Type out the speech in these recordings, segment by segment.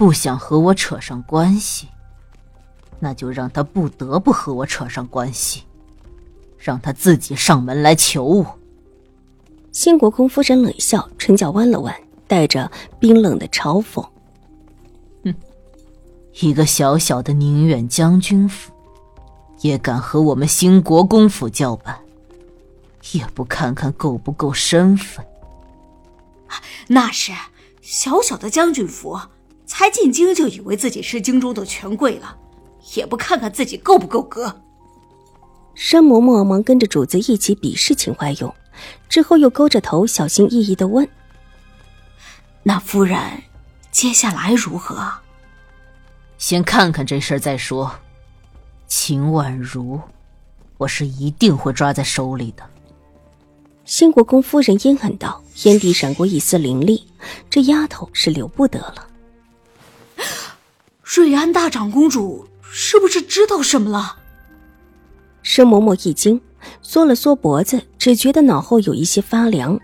不想和我扯上关系，那就让他不得不和我扯上关系，让他自己上门来求我。新国公夫人冷笑，唇角弯了弯，带着冰冷的嘲讽：“哼，一个小小的宁远将军府，也敢和我们新国公府叫板，也不看看够不够身份？那是小小的将军府。”才进京就以为自己是京中的权贵了，也不看看自己够不够格。申嬷嬷忙跟着主子一起鄙视秦怀勇，之后又勾着头小心翼翼的问：“那夫人，接下来如何？”先看看这事儿再说。秦婉如，我是一定会抓在手里的。新国公夫人阴狠道，眼底闪过一丝凌厉，这丫头是留不得了。瑞安大长公主是不是知道什么了？申嬷嬷一惊，缩了缩脖子，只觉得脑后有一些发凉。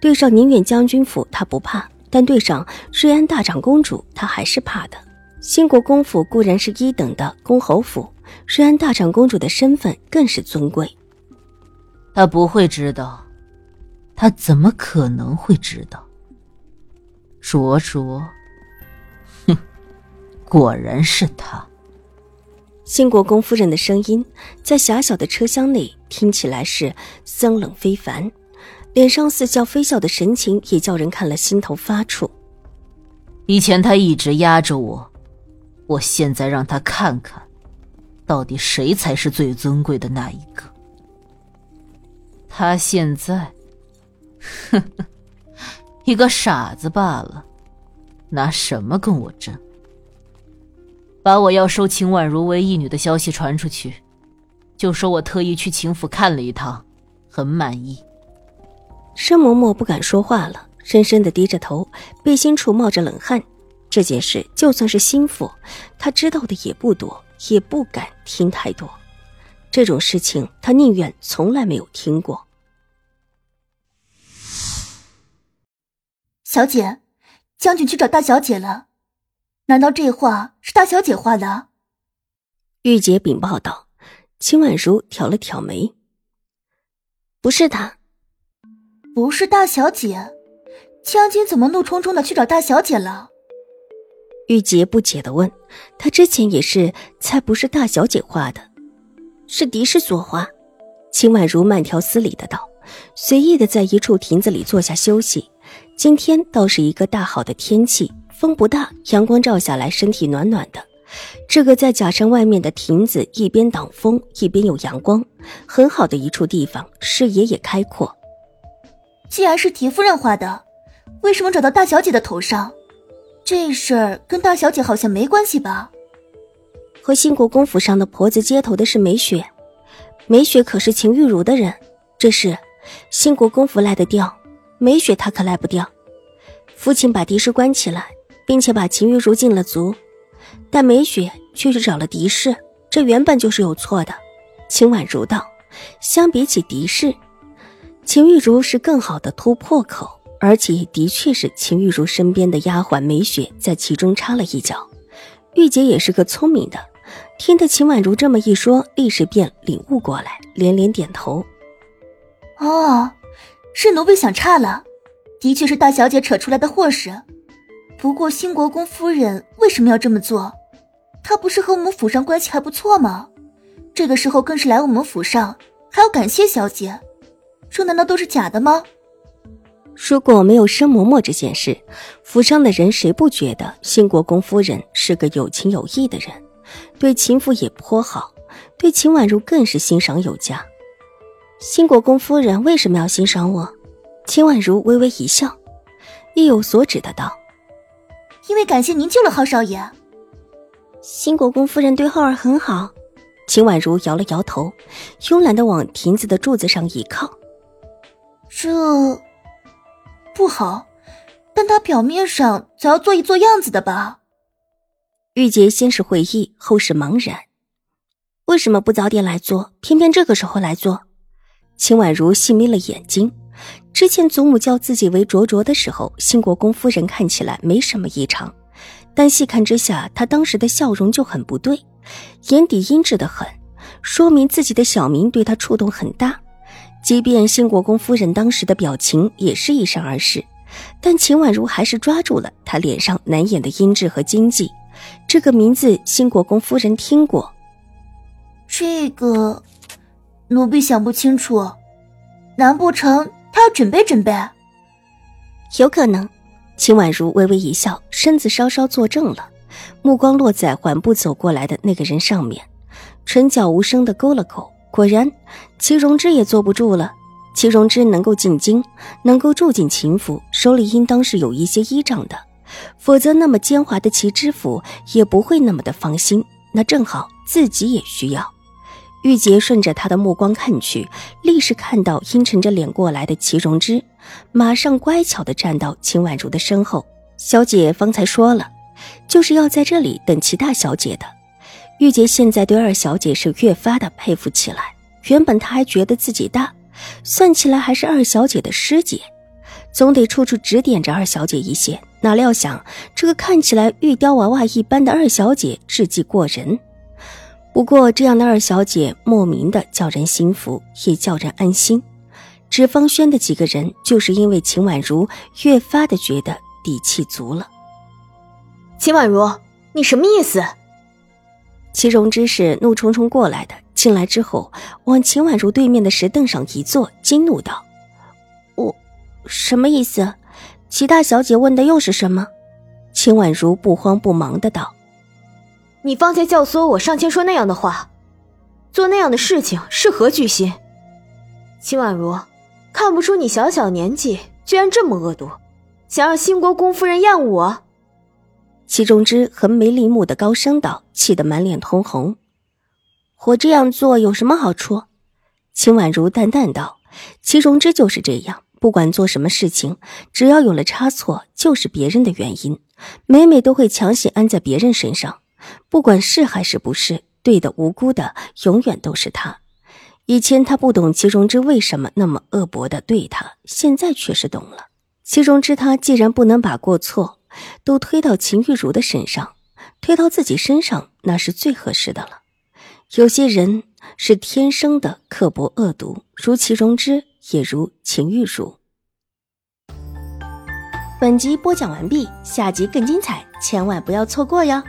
对上宁远将军府，她不怕；但对上瑞安大长公主，她还是怕的。兴国公府固然是一等的公侯府，瑞安大长公主的身份更是尊贵。她不会知道，她怎么可能会知道？卓卓。果然是他。兴国公夫人的声音在狭小的车厢内听起来是森冷非凡，脸上似笑非笑的神情也叫人看了心头发怵。以前他一直压着我，我现在让他看看，到底谁才是最尊贵的那一个。他现在，呵呵，一个傻子罢了，拿什么跟我争？把我要收秦婉如为义女的消息传出去，就说我特意去秦府看了一趟，很满意。申嬷嬷不敢说话了，深深的低着头，背心处冒着冷汗。这件事就算是心腹，她知道的也不多，也不敢听太多。这种事情，她宁愿从来没有听过。小姐，将军去找大小姐了。难道这画是大小姐画的？玉洁禀报道。秦婉如挑了挑眉：“不是他，不是大小姐。将军怎么怒冲冲的去找大小姐了？”玉洁不解的问：“他之前也是猜不是大小姐画的，是狄氏所画。”秦婉如慢条斯理的道，随意的在一处亭子里坐下休息。今天倒是一个大好的天气。风不大，阳光照下来，身体暖暖的。这个在假山外面的亭子，一边挡风，一边有阳光，很好的一处地方，视野也开阔。既然是狄夫人画的，为什么找到大小姐的头上？这事儿跟大小姐好像没关系吧？和兴国公府上的婆子接头的是梅雪，梅雪可是秦玉茹的人，这事兴国公府赖得掉，梅雪她可赖不掉。父亲把狄氏关起来。并且把秦玉茹禁了足，但梅雪却去找了狄氏，这原本就是有错的。秦婉如道：“相比起狄氏，秦玉茹是更好的突破口，而且的确是秦玉茹身边的丫鬟梅雪在其中插了一脚。”玉洁也是个聪明的，听得秦婉如这么一说，立时便领悟过来，连连点头：“哦，是奴婢想差了，的确是大小姐扯出来的祸事。”不过，新国公夫人为什么要这么做？她不是和我们府上关系还不错吗？这个时候更是来我们府上，还要感谢小姐，这难道都是假的吗？如果没有申嬷嬷这件事，府上的人谁不觉得新国公夫人是个有情有义的人，对秦府也颇好，对秦婉如更是欣赏有加。新国公夫人为什么要欣赏我？秦婉如微微一笑，意有所指的道。因为感谢您救了浩少爷，新国公夫人对浩儿很好。秦婉如摇了摇头，慵懒的往亭子的柱子上一靠。这不好，但他表面上总要做一做样子的吧？玉洁先是会意，后是茫然。为什么不早点来做，偏偏这个时候来做？秦婉如细眯了眼睛。之前祖母叫自己为卓卓的时候，新国公夫人看起来没什么异常，但细看之下，她当时的笑容就很不对，眼底阴鸷的很，说明自己的小名对她触动很大。即便新国公夫人当时的表情也是一闪而逝，但秦婉如还是抓住了她脸上难掩的阴鸷和惊悸。这个名字，新国公夫人听过。这个，奴婢想不清楚，难不成？他要准备准备，有可能。秦婉如微微一笑，身子稍稍坐正了，目光落在缓步走过来的那个人上面，唇角无声的勾了勾。果然，齐荣之也坐不住了。齐荣之能够进京，能够住进秦府，手里应当是有一些依仗的，否则那么奸猾的齐知府也不会那么的放心。那正好，自己也需要。玉洁顺着他的目光看去，立时看到阴沉着脸过来的齐荣之，马上乖巧的站到秦婉如的身后。小姐方才说了，就是要在这里等齐大小姐的。玉洁现在对二小姐是越发的佩服起来。原本她还觉得自己大，算起来还是二小姐的师姐，总得处处指点着二小姐一些。哪料想这个看起来玉雕娃娃一般的二小姐，智计过人。不过，这样的二小姐莫名的叫人心服，也叫人安心。纸方轩的几个人，就是因为秦婉如越发的觉得底气足了。秦婉如，你什么意思？齐荣之是怒冲冲过来的，进来之后往秦婉如对面的石凳上一坐，惊怒道：“我什么意思？齐大小姐问的又是什么？”秦婉如不慌不忙的道。你方才教唆我上前说那样的话，做那样的事情是何居心？秦婉如，看不出你小小年纪居然这么恶毒，想让兴国公夫人厌恶我？齐中之横眉立目的高声道，气得满脸通红。我这样做有什么好处？秦婉如淡淡道：“齐荣之就是这样，不管做什么事情，只要有了差错，就是别人的原因，每每都会强行安在别人身上。”不管是还是不是对的，无辜的永远都是他。以前他不懂齐荣之为什么那么恶薄的对他，现在却是懂了。齐荣之他既然不能把过错都推到秦玉茹的身上，推到自己身上那是最合适的了。有些人是天生的刻薄恶毒，如齐荣之，也如秦玉茹。本集播讲完毕，下集更精彩，千万不要错过哟。